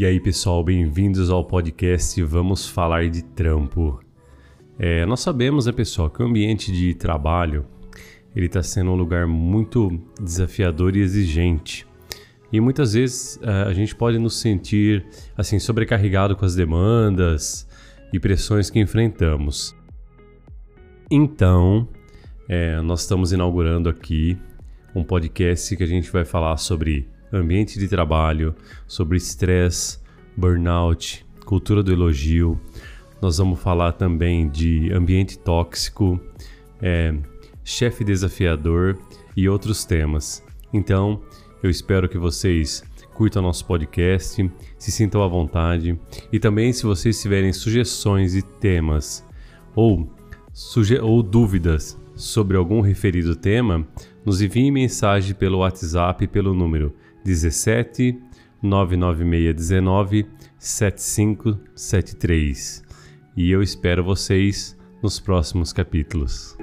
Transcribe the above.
E aí, pessoal, bem-vindos ao podcast Vamos Falar de Trampo. É, nós sabemos, né, pessoal, que o ambiente de trabalho ele está sendo um lugar muito desafiador e exigente. E muitas vezes é, a gente pode nos sentir assim sobrecarregado com as demandas e pressões que enfrentamos. Então, é, nós estamos inaugurando aqui um podcast que a gente vai falar sobre ambiente de trabalho, sobre estresse, burnout, cultura do elogio. Nós vamos falar também de ambiente tóxico, é, chefe desafiador e outros temas. Então, eu espero que vocês curtam nosso podcast, se sintam à vontade e também se vocês tiverem sugestões e temas ou, suge ou dúvidas sobre algum referido tema, nos envie mensagem pelo WhatsApp pelo número 17 99619 7573. E eu espero vocês nos próximos capítulos.